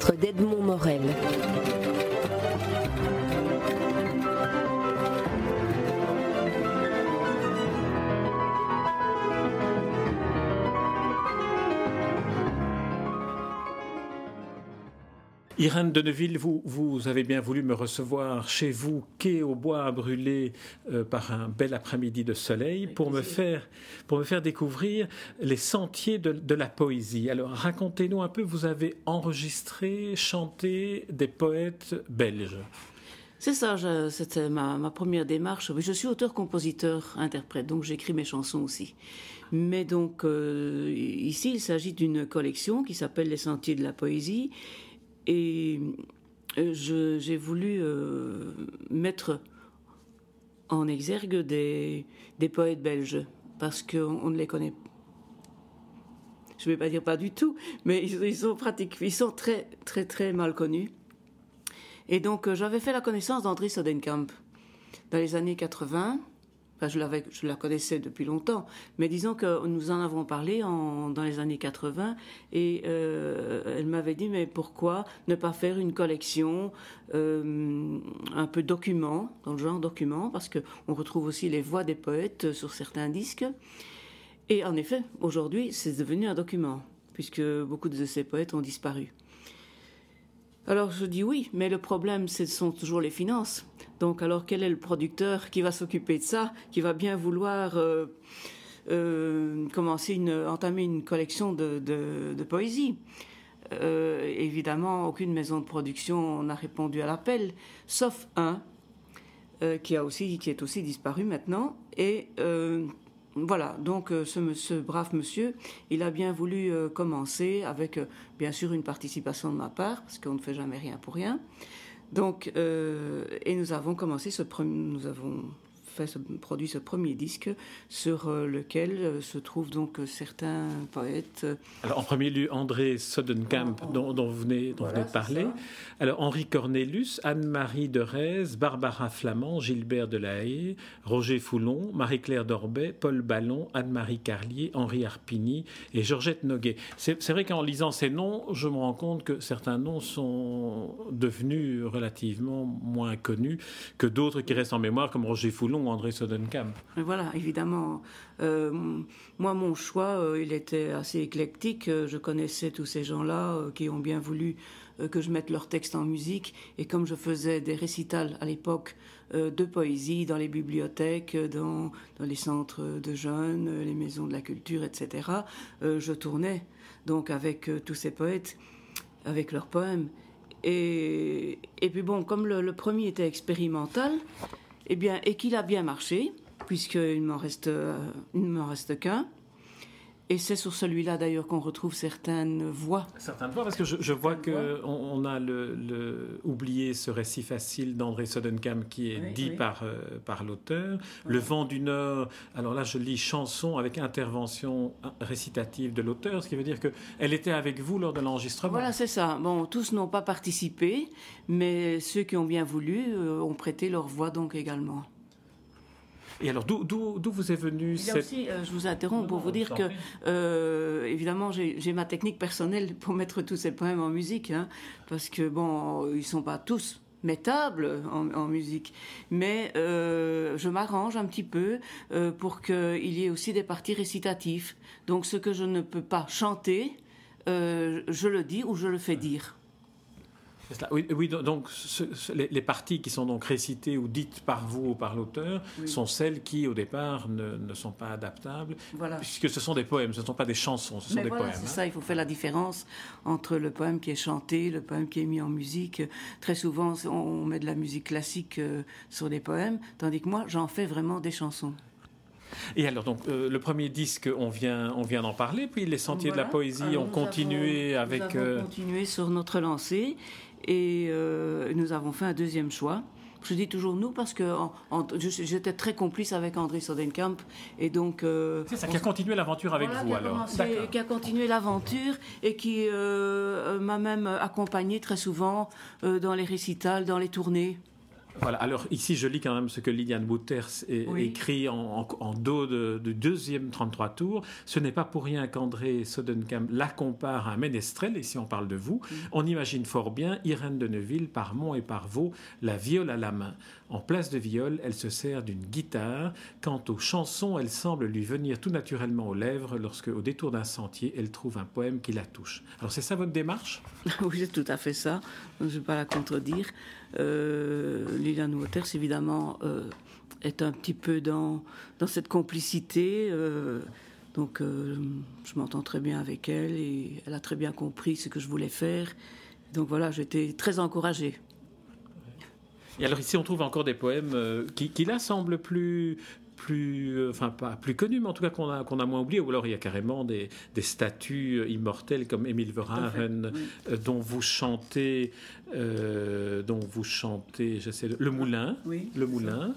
centre Irène de Neuville, vous, vous avez bien voulu me recevoir chez vous, quai au bois à brûler, euh, par un bel après-midi de soleil, pour me, faire, pour me faire découvrir les sentiers de, la poésie. Alors racontez-nous un peu, vous avez enregistré, chanté des poètes belges. C'est ça, c'était ma, première démarche. Je suis auteur, compositeur, interprète, donc j'écris mes chansons aussi. Mais donc euh, ici, il s'agit d'une collection qui s'appelle Les Sentiers de la Poésie et euh, j'ai voulu euh, mettre en exergue des, poètes belges, parce qu'on ne les connaît je ne vais pas dire pas du tout, mais ils, sont pratiques, ils sont très très très mal connus. Et donc euh, j'avais fait la connaissance d'André Sodenkamp dans les années 80 je, l'avais, je la connaissais depuis longtemps, mais disons que nous en avons parlé dans les années 80 et euh, elle m'avait dit mais pourquoi ne pas faire une collection euh, un peu document, dans le genre document, parce qu'on retrouve aussi les voix des poètes sur certains disques. Et en effet, aujourd'hui, c'est devenu un document, puisque beaucoup de ces poètes ont disparu. Alors je dis oui, mais le problème, ce sont toujours les finances. Donc alors quel est le producteur qui va s'occuper de ça, qui va bien vouloir euh, euh, commencer une, entamer une collection de, poésie? Euh, Évidemment, aucune maison de production n'a répondu à l'appel, sauf un qui a aussi qui est aussi disparu maintenant et voilà, donc euh, ce, brave monsieur, il a bien voulu euh, commencer avec euh, bien sûr une participation de ma part, parce qu'on ne fait jamais rien pour rien. Donc, et nous avons commencé ce premier, nous avons produit ce premier disque sur euh, lequel euh, se trouvent donc euh, certains poètes. Alors en premier lieu André Sodenkamp dont, vous venez, dont de parler. Alors Henri Cornelius, Anne-Marie de Rez, Barbara Flamand, Gilbert Delahaye, Roger Foulon, Marie-Claire Dorbet, Paul Ballon, Anne-Marie Carlier, Henri Arpigny et Georgette Noguet. C'est vrai qu'en lisant ces noms, je me rends compte que certains noms sont devenus relativement moins connus que d'autres qui restent en mémoire, comme Roger Foulon André Sodenkamp. Voilà, évidemment. Euh, moi, mon choix, euh, il était assez éclectique. Euh, je connaissais tous ces gens-là qui ont bien voulu que je mette leurs textes en musique. Et comme je faisais des récitals à l'époque de poésie dans les bibliothèques, dans, les centres de jeunes, les maisons de la culture, etc., je tournais donc avec tous ces poètes, avec leurs poèmes. Et, et puis bon, comme le premier était expérimental, eh bien, et qu'il a bien marché, puisqu'il m'en reste, euh, il ne m'en reste qu'un. Et c'est sur celui-là d'ailleurs qu'on retrouve certaines voix. Certaines voix, parce que je, vois qu'on on a le, oublié ce récit facile d'André Sodenkamp qui est dit par, euh, par l'auteur. Le vent du Nord, alors là je lis chanson avec intervention récitative de l'auteur, ce qui veut dire qu'elle était avec vous lors de l'enregistrement. Voilà, c'est ça. Bon, tous n'ont pas participé, mais ceux qui ont bien voulu euh, ont prêté leur voix donc également. Et alors, d'où vous est venu cette... aussi, euh, je vous interromps pour vous dire que, euh, évidemment, j'ai ma technique personnelle pour mettre tous ces poèmes en musique, hein, parce que, bon, ils sont pas tous mettables en, musique, mais euh, je m'arrange un petit peu pour qu'il y ait aussi des parties récitatives. Donc, ce que je ne peux pas chanter, je le dis ou je le fais dire. Oui, donc les, parties qui sont donc récitées ou dites par vous ou par l'auteur sont celles qui, au départ, ne, sont pas adaptables, puisque ce sont des poèmes, ce ne sont pas des chansons, ce sont des poèmes. C'est hein. ça, il faut faire la différence entre le poème qui est chanté, le poème qui est mis en musique. Très souvent, on met de la musique classique euh, sur des poèmes, tandis que moi, j'en fais vraiment des chansons. Et alors, donc, euh, le premier disque, on vient, on vient d'en parler, puis les Sentiers de la Poésie ont continué avec. Nous avons euh, continué sur notre lancée et euh, nous avons fait un deuxième choix. Je dis toujours nous parce que j'étais très complice avec André Sodenkamp et donc. Euh, c'est ça qui a continué l'aventure avec vous alors. qui a continué l'aventure et qui euh, m'a même accompagné très souvent dans les récitals, dans les tournées. Voilà, alors ici je lis quand même ce que Liliane Bouters écrit en, dos du deuxième 33 tours. Ce n'est pas pour rien qu'André Sodenkamp la compare à un ménestrel, et si on parle de vous, mm. on imagine fort bien Irène de Neuville par Mont et par Vaux, la viole à la main. En place de viol, elle se sert d'une guitare. Quant aux chansons, elle semble lui venir tout naturellement aux lèvres lorsque, au détour d'un sentier, elle trouve un poème qui la touche. Alors c'est ça votre démarche? Oui, c'est tout à fait ça. Je ne vais pas la contredire. Euh, Liliane Waters, évidemment, euh, est un petit peu dans, dans cette complicité. Euh, donc, euh, je m'entends très bien avec elle et elle a très bien compris ce que je voulais faire. Donc voilà, j'étais très encouragée. Et alors ici, on trouve encore des poèmes qui, qui là semblent plus, plus, euh, enfin pas plus connu, mais en tout cas qu'on a, qu'on a moins oublié. Ou alors il y a carrément des, des statues immortelles comme Émile Verhaeren, euh, dont vous chantez, euh, dont vous chantez, j'essaie le Moulin, le Moulin.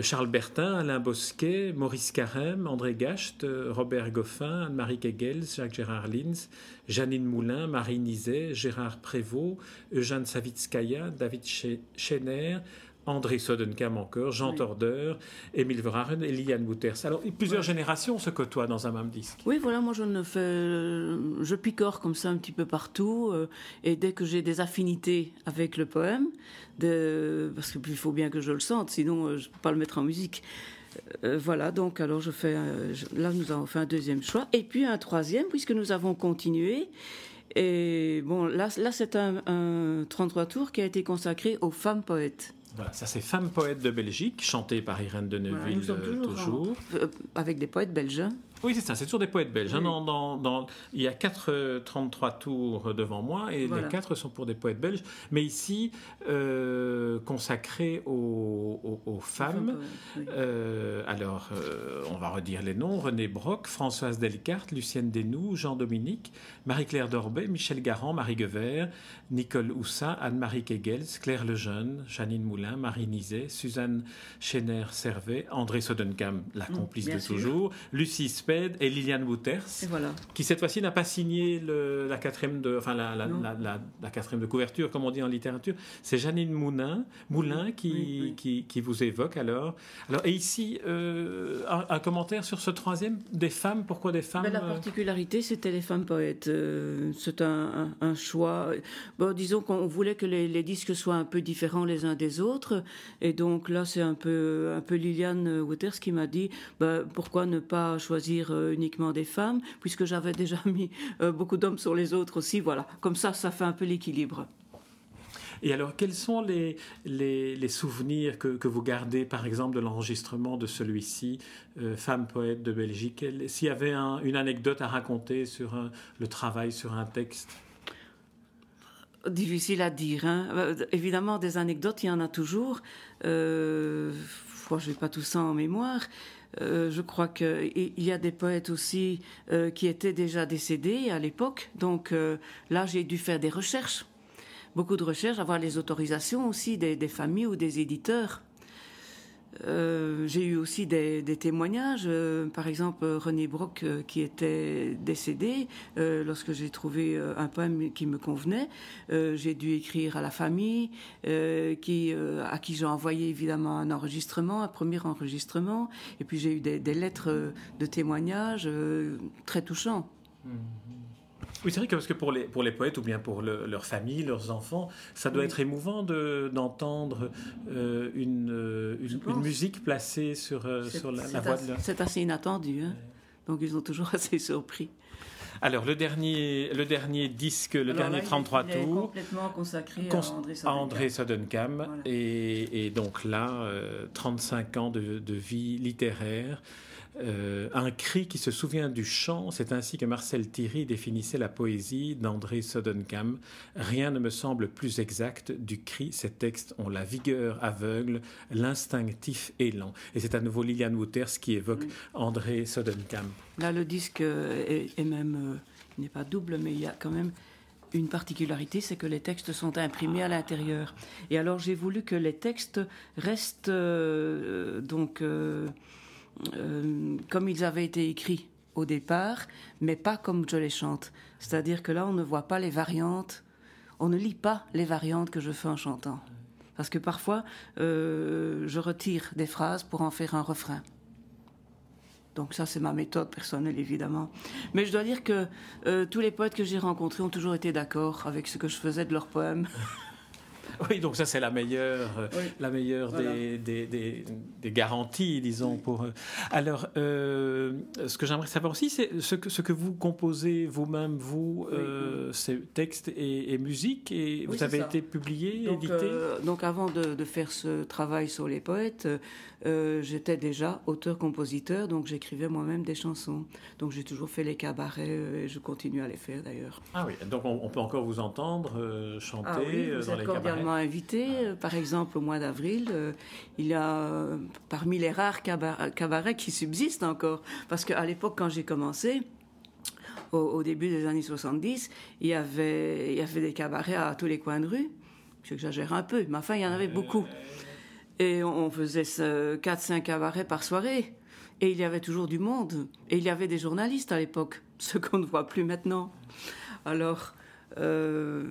Charles Bertin, Alain Bosquet, Maurice Carême, André Gacht, Robert Goffin, Anne-Marie Kegels, Jacques-Gérard Lins, Janine Moulin, Marie Nizet, Gérard Prévost, Eugène Savitskaya, David Schener, André Sodenkam encore, Jean Torder, Émile Verhaeren et Liane Wouters. Alors, plusieurs générations se côtoient dans un même disque. Oui, voilà, moi je ne fais. Je picore comme ça un petit peu partout. Euh, et dès que j'ai des affinités avec le poème, de, parce qu'il faut bien que je le sente, sinon euh, je ne peux pas le mettre en musique. Euh, voilà, donc alors je fais. là, nous avons fait un deuxième choix. Et puis un troisième, puisque nous avons continué. Et bon, là, là c'est un, un 33 tours qui a été consacré aux femmes poètes. Voilà, ça c'est Femme poète de Belgique, chantée par Irène de Neuville, euh, toujours. Euh, avec des poètes belges. Oui, c'est ça, c'est toujours des poètes belges. Hein. dans, il y a 4, 33 euh, tours devant moi et les 4 sont pour des poètes belges. Mais ici, euh, consacrés aux, femmes. Euh, alors, on va redire les noms René Brock, Françoise Delcarte, Lucienne Desnoux, Jean-Dominique, Marie-Claire Dorbet, Michel Garand, Marie Guevert, Nicole Houssin, Anne-Marie Kegels, Claire Lejeune, Janine Moulin, Marie Nizet, Suzanne Chéner-Servet, André Sodenkam, la mm, complice de toujours, Lucie Et Liliane Wouters, qui cette fois-ci n'a pas signé la quatrième de, enfin la, quatrième de couverture, comme on dit en littérature. C'est Janine Moulin, Moulin qui, Qui, vous évoque alors. Alors et ici euh, un, commentaire sur ce troisième des femmes. Pourquoi des femmes ben, La euh, particularité, c'était les femmes poètes. Euh, c'est un, choix. Bon, disons qu'on voulait que les, disques soient un peu différents les uns des autres, et donc là, c'est un peu un peu Liliane Wouters qui m'a dit, ben, pourquoi ne pas choisir euh, uniquement des femmes, puisque j'avais déjà mis euh, beaucoup d'hommes sur les autres aussi. Voilà, comme ça, ça fait un peu l'équilibre. Et alors, quels sont les, les, souvenirs que, que, vous gardez, par exemple, de l'enregistrement de celui-ci, euh, Femme poète de Belgique? S'il y avait une anecdote à raconter sur le travail sur un texte? Difficile à dire. Hein. Évidemment, des anecdotes, il y en a toujours. Euh, je n'ai pas tout ça en mémoire. Euh, je crois qu'il y a des poètes aussi euh, qui étaient déjà décédés à l'époque. Donc euh, là, j'ai dû faire des recherches, beaucoup de recherches, avoir les autorisations aussi des familles ou des éditeurs. Euh, j'ai eu aussi des, témoignages, euh, par exemple René Brock euh, qui était décédé lorsque j'ai trouvé un poème qui me convenait. j'ai dû écrire à la famille, à qui j'ai envoyé évidemment un enregistrement, un premier enregistrement, et puis j'ai eu des, lettres de témoignages très touchants. Mmh. Oui, c'est vrai que parce que pour les, pour les poètes ou bien pour leur famille, leurs enfants, ça doit être émouvant d'entendre euh, une, euh, une, musique placée sur, euh, sur la, voix de leur... C'est assez inattendu, hein. donc ils sont toujours assez surpris. Alors, le dernier, le dernier disque, le dernier 33 tours. Est complètement consacré à André Sodenkam. Et, et, donc là, 35 ans de, de vie littéraire. Euh, un cri qui se souvient du chant, c'est ainsi que Marcel Thierry définissait la poésie d'André Sodenkam. Rien ne me semble plus exact du cri. Ces textes ont la vigueur aveugle, l'instinctif élan. Et c'est à nouveau Liliane Wouters qui évoque André Sodenkam. Là, le disque est, même, euh, n'est pas double, mais il y a quand même une particularité, c'est que les textes sont imprimés à l'intérieur. Et alors j'ai voulu que les textes restent euh, donc euh, comme ils avaient été écrits au départ, mais pas comme je les chante. C'est-à-dire que là, on ne voit pas les variantes, on ne lit pas les variantes que je fais en chantant. Parce que parfois, je retire des phrases pour en faire un refrain. Donc ça, c'est ma méthode personnelle, évidemment. Mais je dois dire que tous les poètes que j'ai rencontrés ont toujours été d'accord avec ce que je faisais de leurs poèmes. Oui, donc ça c'est la meilleure, euh, la meilleure des, des, garanties, disons. Pour eux. alors, euh, ce que j'aimerais savoir aussi, c'est ce que, ce que vous composez vous-même, vous, euh, ces textes et, musique, et vous avez été publié, édité? donc, avant de, faire ce travail sur les poètes, j'étais déjà auteur-compositeur, donc j'écrivais moi-même des chansons. Donc j'ai toujours fait les cabarets et je continue à les faire d'ailleurs. Ah oui, donc on, peut encore vous entendre chanter ah oui, dans les cabarets invité. Euh, par exemple, au mois d'avril, euh, il y a euh, parmi les rares cabarets qui subsistent encore. Parce qu'à l'époque, quand j'ai commencé, au, début des années 70, il y, avait, il y avait des cabarets à tous les coins de rue. J'exagère un peu, mais enfin, il y en avait beaucoup. Et on faisait 4-5 cabarets par soirée. Et il y avait toujours du monde. Et il y avait des journalistes à l'époque, ce qu'on ne voit plus maintenant. Alors, euh,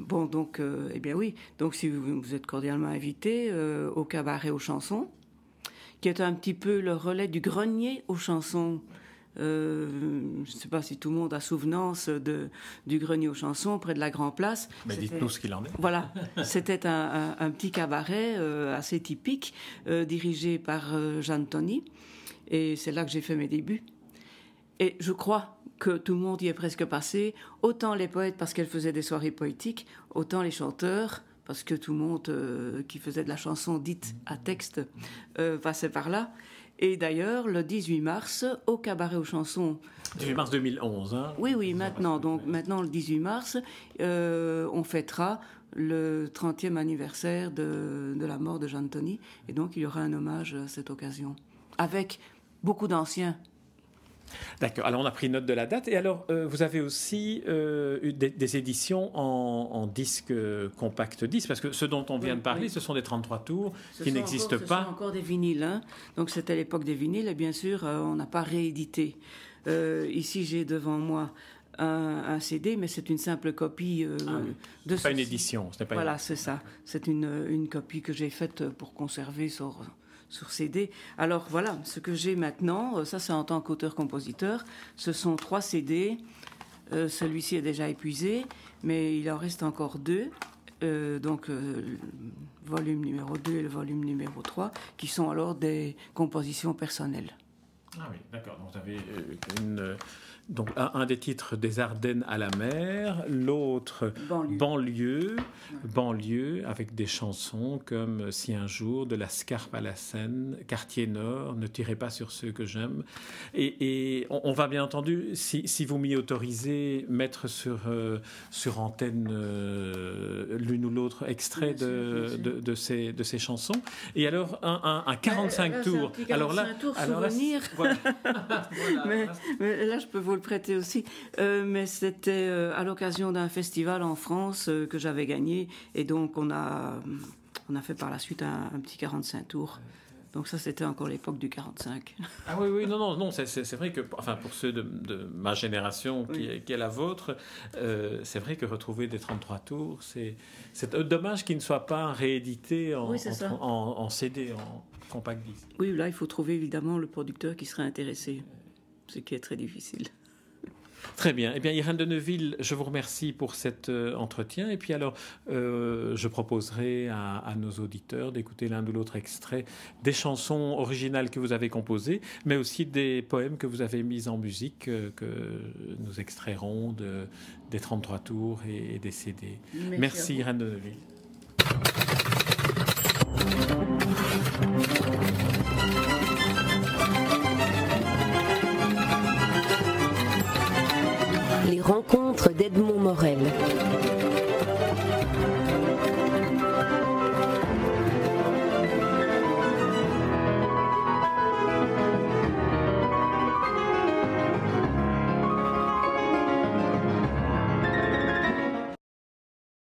bon, donc, euh, eh bien oui. Donc, si vous, êtes cordialement invité euh, au cabaret aux chansons, qui est un petit peu le relais du grenier aux chansons. Je ne sais pas si tout le monde a souvenance de, du grenier aux chansons près de la Grand Place. Mais dites-nous ce qu'il en est. Voilà, c'était un, un, petit cabaret assez typique, dirigé par Jeanne Tony. Et c'est là que j'ai fait mes débuts. Et je crois que tout le monde y est presque passé, autant les poètes parce qu'elles faisaient des soirées poétiques, autant les chanteurs parce que tout le monde euh, qui faisait de la chanson dite à texte euh, passait par là. Et d'ailleurs, le 18 mars, au cabaret aux chansons. 18 mars 2011, hein Oui, oui, maintenant. Donc, maintenant, le 18 mars, euh, on fêtera le 30e anniversaire de, de la mort de Jean Tony. Et donc, il y aura un hommage à cette occasion. Avec beaucoup d'anciens D'accord. Alors on a pris note de la date. Et alors euh, vous avez aussi euh, eu des, éditions en, disque compact 10 parce que ce dont on vient de parler, ce sont des 33 tours qui n'existent pas. Ce sont encore des vinyles. Hein. Donc c'était l'époque des vinyles et bien sûr euh, on n'a pas réédité. ici j'ai devant moi un, CD, mais c'est une simple copie ah de. Pas une édition. Pas voilà, c'est ça. C'est une, une, copie que j'ai faite pour conserver sur sur CD. Alors voilà, ce que j'ai maintenant, euh, ça c'est en tant qu'auteur-compositeur, ce sont trois CD. Euh, celui-ci est déjà épuisé, mais il en reste encore deux. Euh, donc le volume numéro 2 et le volume numéro 3, qui sont alors des compositions personnelles. Ah oui, d'accord. Donc vous avez une donc un, des titres des Ardennes à la mer, l'autre banlieue. banlieue, avec des chansons comme Si un jour, de la Scarpe à la Seine, Quartier Nord, Ne tirez pas sur ceux que j'aime. Et, on, va bien entendu, si, vous m'y autorisez, mettre sur, euh, sur antenne euh, l'une ou l'autre extrait de, de, ces, de ces chansons. Et alors un, un, 45 euh, tours. alors là, alors là, mais, mais là, je peux vous le prêter aussi. Euh, mais c'était euh, à l'occasion d'un festival en France euh, que j'avais gagné. Et donc, on a, on a fait par la suite un, petit 45 tours. Donc ça, c'était encore l'époque du 45. Ah oui, oui, non, non, non, c'est vrai que, enfin, pour ceux de, ma génération qui, est, la vôtre, c'est vrai que retrouver des 33 tours, c'est dommage qu'ils ne soient pas réédités en, en, en, CD, en compact disque. Oui, là, il faut trouver évidemment le producteur qui serait intéressé, ce qui est très difficile. Très bien. Eh bien, Irène de Neuville, je vous remercie pour cet euh, entretien. Et puis alors, euh, je proposerai à, nos auditeurs d'écouter l'un ou l'autre extrait des chansons originales que vous avez composées, mais aussi des poèmes que vous avez mis en musique, euh, que nous extrairons de, des 33 tours et, des CD. Merci, Merci Irène de Neuville.